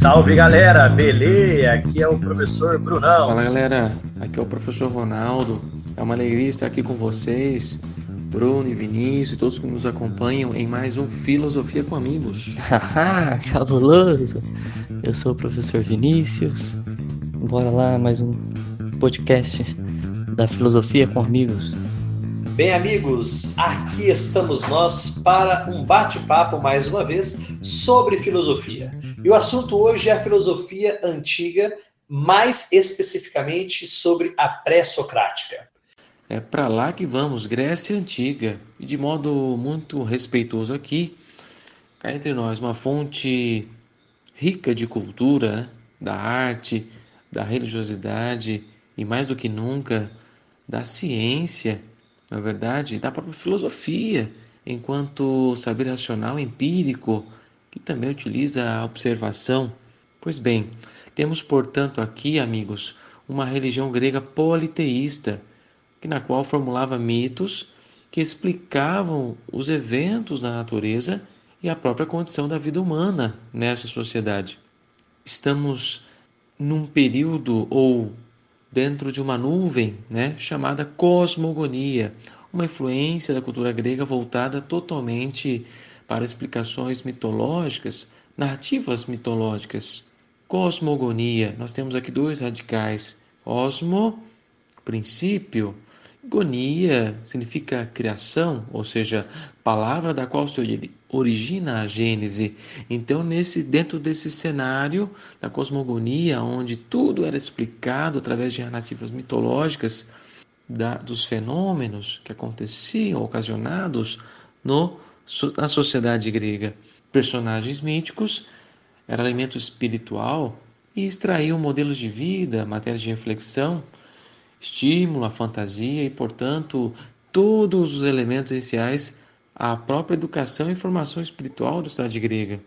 Salve galera, beleza? Aqui é o professor Brunão. Fala galera, aqui é o professor Ronaldo. É uma alegria estar aqui com vocês, Bruno e Vinícius, todos que nos acompanham em mais um Filosofia com Amigos. Haha, cabuloso! Eu sou o professor Vinícius. Bora lá, mais um podcast da Filosofia com Amigos. Bem, amigos, aqui estamos nós para um bate-papo mais uma vez sobre filosofia. E o assunto hoje é a filosofia antiga, mais especificamente sobre a pré-socrática. É para lá que vamos, Grécia Antiga. E de modo muito respeitoso aqui, cá entre nós, uma fonte rica de cultura, né? da arte, da religiosidade e mais do que nunca da ciência na verdade, da própria filosofia, enquanto saber racional empírico, que também utiliza a observação. Pois bem, temos, portanto, aqui, amigos, uma religião grega politeísta, que na qual formulava mitos que explicavam os eventos da natureza e a própria condição da vida humana nessa sociedade. Estamos num período ou dentro de uma nuvem né, chamada cosmogonia, uma influência da cultura grega voltada totalmente para explicações mitológicas, narrativas mitológicas. Cosmogonia, nós temos aqui dois radicais: osmo, princípio, Gonia significa criação, ou seja, palavra da qual se origina a Gênese. Então, nesse dentro desse cenário da cosmogonia, onde tudo era explicado através de narrativas mitológicas da, dos fenômenos que aconteciam, ocasionados no, na sociedade grega, personagens míticos era alimento espiritual e extraíam modelos de vida, matérias de reflexão estímulo, a fantasia e, portanto, todos os elementos essenciais à própria educação e formação espiritual da cidade grega.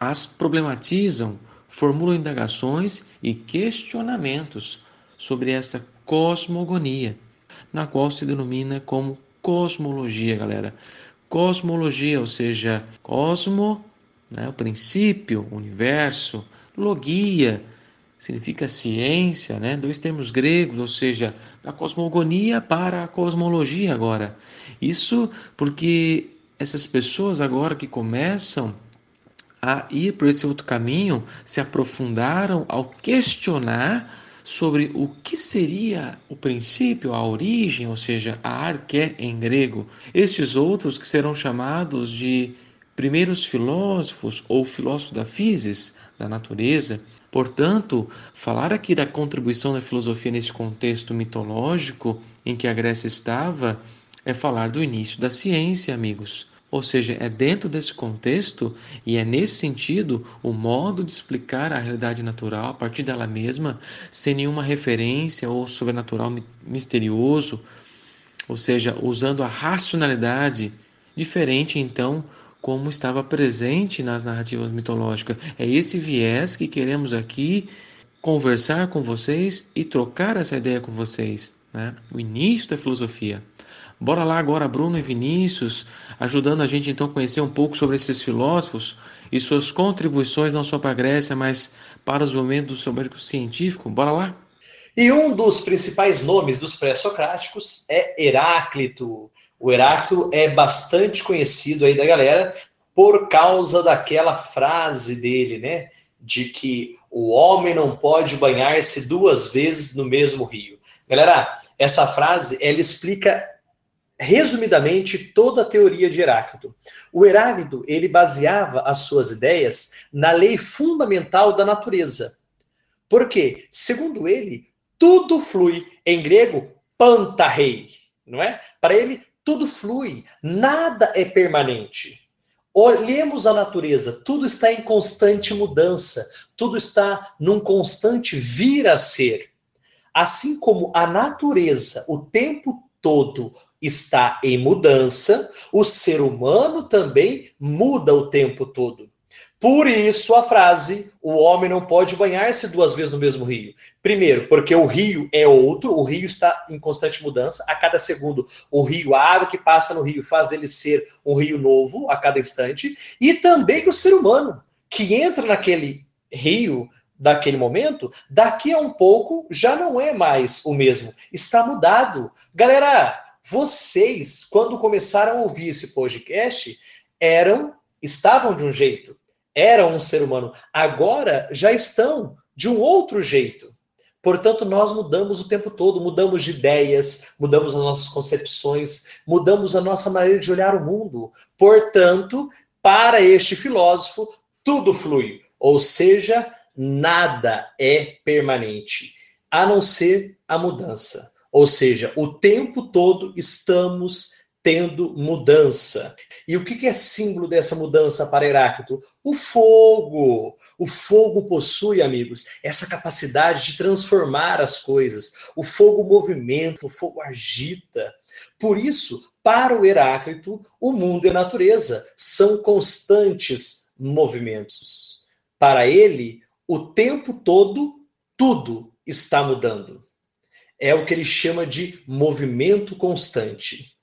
As problematizam, formulam indagações e questionamentos sobre essa cosmogonia, na qual se denomina como cosmologia, galera. Cosmologia, ou seja, cosmo, né, o princípio, o universo, logia, significa ciência, né? dois termos gregos, ou seja, da cosmogonia para a cosmologia agora. Isso porque essas pessoas agora que começam a ir por esse outro caminho se aprofundaram ao questionar sobre o que seria o princípio, a origem, ou seja, a arqué em grego. Estes outros que serão chamados de primeiros filósofos ou filósofos da physis, da natureza, Portanto, falar aqui da contribuição da filosofia nesse contexto mitológico em que a Grécia estava é falar do início da ciência, amigos. Ou seja, é dentro desse contexto e é nesse sentido o modo de explicar a realidade natural a partir dela mesma, sem nenhuma referência ou sobrenatural misterioso, ou seja, usando a racionalidade diferente então como estava presente nas narrativas mitológicas. É esse viés que queremos aqui conversar com vocês e trocar essa ideia com vocês. Né? O início da filosofia. Bora lá agora, Bruno e Vinícius, ajudando a gente então a conhecer um pouco sobre esses filósofos e suas contribuições não só para a Grécia, mas para os momentos do seu médico científico. Bora lá? E um dos principais nomes dos pré-socráticos é Heráclito. O Heráclito é bastante conhecido aí da galera por causa daquela frase dele, né? De que o homem não pode banhar-se duas vezes no mesmo rio. Galera, essa frase ela explica resumidamente toda a teoria de Heráclito. O Heráclito ele baseava as suas ideias na lei fundamental da natureza. Por quê? Segundo ele, tudo flui em grego pantarrei, não é? Para ele tudo flui, nada é permanente. Olhemos a natureza, tudo está em constante mudança, tudo está num constante vir a ser. Assim como a natureza o tempo todo está em mudança, o ser humano também muda o tempo todo. Por isso a frase: o homem não pode banhar-se duas vezes no mesmo rio. Primeiro, porque o rio é outro, o rio está em constante mudança. A cada segundo, o rio, a água que passa no rio, faz dele ser um rio novo a cada instante. E também o ser humano, que entra naquele rio daquele momento, daqui a um pouco já não é mais o mesmo, está mudado. Galera, vocês, quando começaram a ouvir esse podcast, eram, estavam de um jeito, eram um ser humano. Agora já estão de um outro jeito. Portanto, nós mudamos o tempo todo, mudamos de ideias, mudamos as nossas concepções, mudamos a nossa maneira de olhar o mundo. Portanto, para este filósofo, tudo flui, ou seja, nada é permanente, a não ser a mudança. Ou seja, o tempo todo estamos tendo mudança. E o que é símbolo dessa mudança para Heráclito? O fogo. O fogo possui, amigos, essa capacidade de transformar as coisas. O fogo movimenta, o fogo agita. Por isso, para o Heráclito, o mundo e a natureza são constantes movimentos. Para ele, o tempo todo, tudo está mudando. É o que ele chama de movimento constante.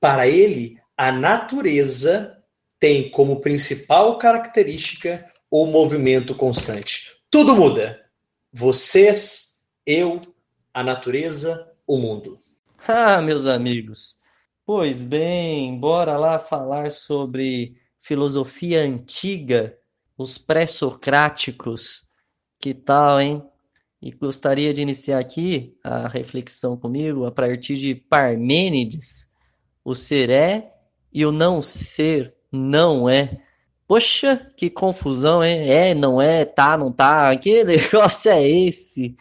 Para ele, a natureza tem como principal característica o movimento constante. Tudo muda. Vocês, eu, a natureza, o mundo. Ah, meus amigos. Pois bem, bora lá falar sobre filosofia antiga os pré-socráticos. Que tal, hein? E gostaria de iniciar aqui a reflexão comigo a partir de Parmênides. O ser é e o não ser não é. Poxa, que confusão, hein? É, não é, tá, não tá. Que negócio é esse?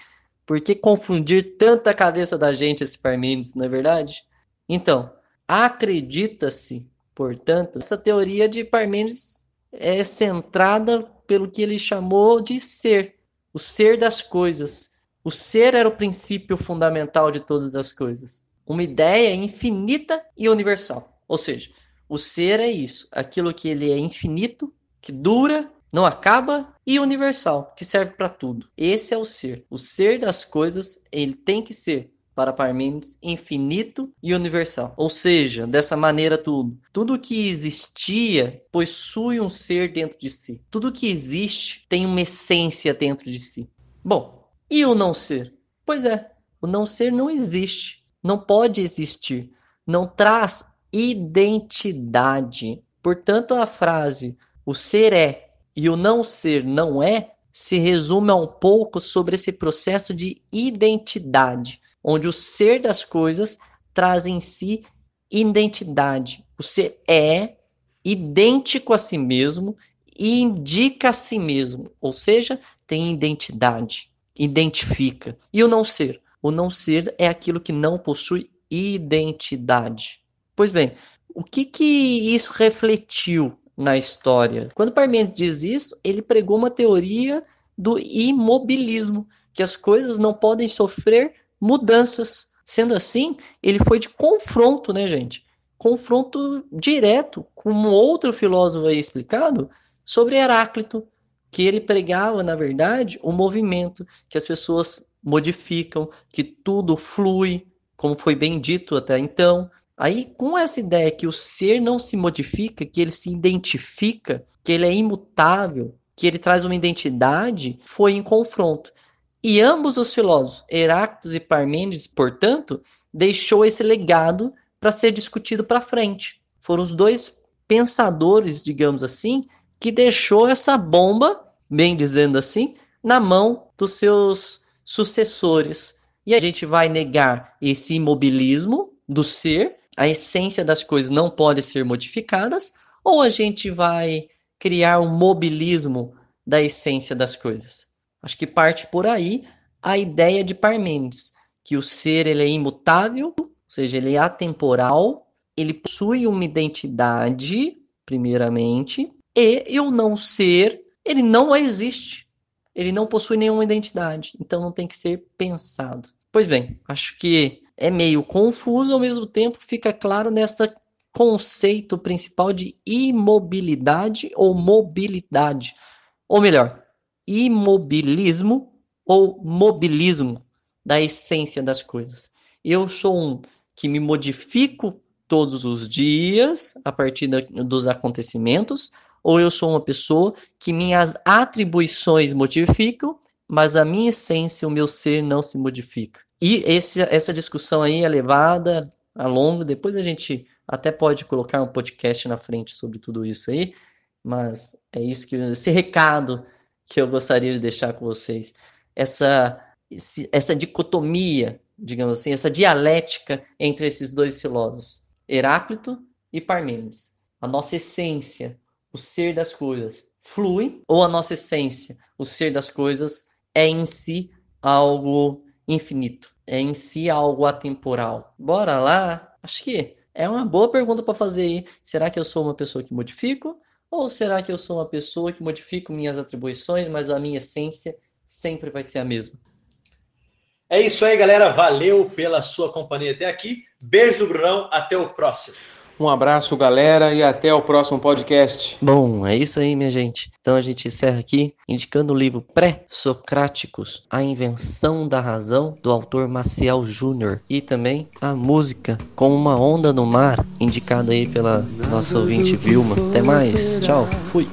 Por que confundir tanta cabeça da gente esse Parmênides, não é verdade? Então, acredita-se, portanto, essa teoria de Parmênides é centrada pelo que ele chamou de ser, o ser das coisas. O ser era o princípio fundamental de todas as coisas. Uma ideia infinita e universal. Ou seja, o ser é isso, aquilo que ele é infinito, que dura, não acaba e universal, que serve para tudo. Esse é o ser. O ser das coisas, ele tem que ser para Parmênides infinito e universal. Ou seja, dessa maneira tudo, tudo que existia possui um ser dentro de si. Tudo que existe tem uma essência dentro de si. Bom, e o não ser? Pois é, o não ser não existe, não pode existir, não traz identidade. Portanto, a frase o ser é e o não ser não é se resume a um pouco sobre esse processo de identidade onde o ser das coisas traz em si identidade. O ser é idêntico a si mesmo e indica a si mesmo, ou seja, tem identidade, identifica. E o não ser? O não ser é aquilo que não possui identidade. Pois bem, o que que isso refletiu na história? Quando Parmênides diz isso, ele pregou uma teoria do imobilismo, que as coisas não podem sofrer mudanças. Sendo assim, ele foi de confronto, né, gente? Confronto direto com um outro filósofo aí explicado sobre Heráclito, que ele pregava, na verdade, o movimento, que as pessoas modificam, que tudo flui, como foi bem dito até então. Aí, com essa ideia que o ser não se modifica, que ele se identifica, que ele é imutável, que ele traz uma identidade, foi em confronto. E ambos os filósofos, Heráclito e Parmênides, portanto, deixou esse legado para ser discutido para frente. Foram os dois pensadores, digamos assim, que deixou essa bomba, bem dizendo assim, na mão dos seus sucessores. E a gente vai negar esse imobilismo do ser, a essência das coisas não pode ser modificadas, ou a gente vai criar um mobilismo da essência das coisas? Acho que parte por aí a ideia de Parmênides, que o ser ele é imutável, ou seja, ele é atemporal, ele possui uma identidade, primeiramente, e o não ser, ele não existe. Ele não possui nenhuma identidade, então não tem que ser pensado. Pois bem, acho que é meio confuso, ao mesmo tempo fica claro nessa conceito principal de imobilidade ou mobilidade. Ou melhor, imobilismo ou mobilismo da essência das coisas. Eu sou um que me modifico todos os dias a partir da, dos acontecimentos, ou eu sou uma pessoa que minhas atribuições modificam, mas a minha essência, o meu ser não se modifica. E esse, essa discussão aí é levada a longo, depois a gente até pode colocar um podcast na frente sobre tudo isso aí, mas é isso que esse recado que eu gostaria de deixar com vocês. Essa essa dicotomia, digamos assim, essa dialética entre esses dois filósofos, Heráclito e Parmênides. A nossa essência, o ser das coisas, flui ou a nossa essência, o ser das coisas é em si algo infinito, é em si algo atemporal. Bora lá? Acho que é uma boa pergunta para fazer aí. Será que eu sou uma pessoa que modifico? Ou será que eu sou uma pessoa que modifico minhas atribuições, mas a minha essência sempre vai ser a mesma? É isso aí, galera. Valeu pela sua companhia até aqui. Beijo do Brunão. Até o próximo. Um abraço, galera, e até o próximo podcast. Bom, é isso aí, minha gente. Então a gente encerra aqui indicando o livro Pré-Socráticos, A Invenção da Razão, do autor Maciel Júnior. E também a música Como uma Onda no Mar, indicada aí pela nossa ouvinte Vilma. Até mais. Tchau. Fui.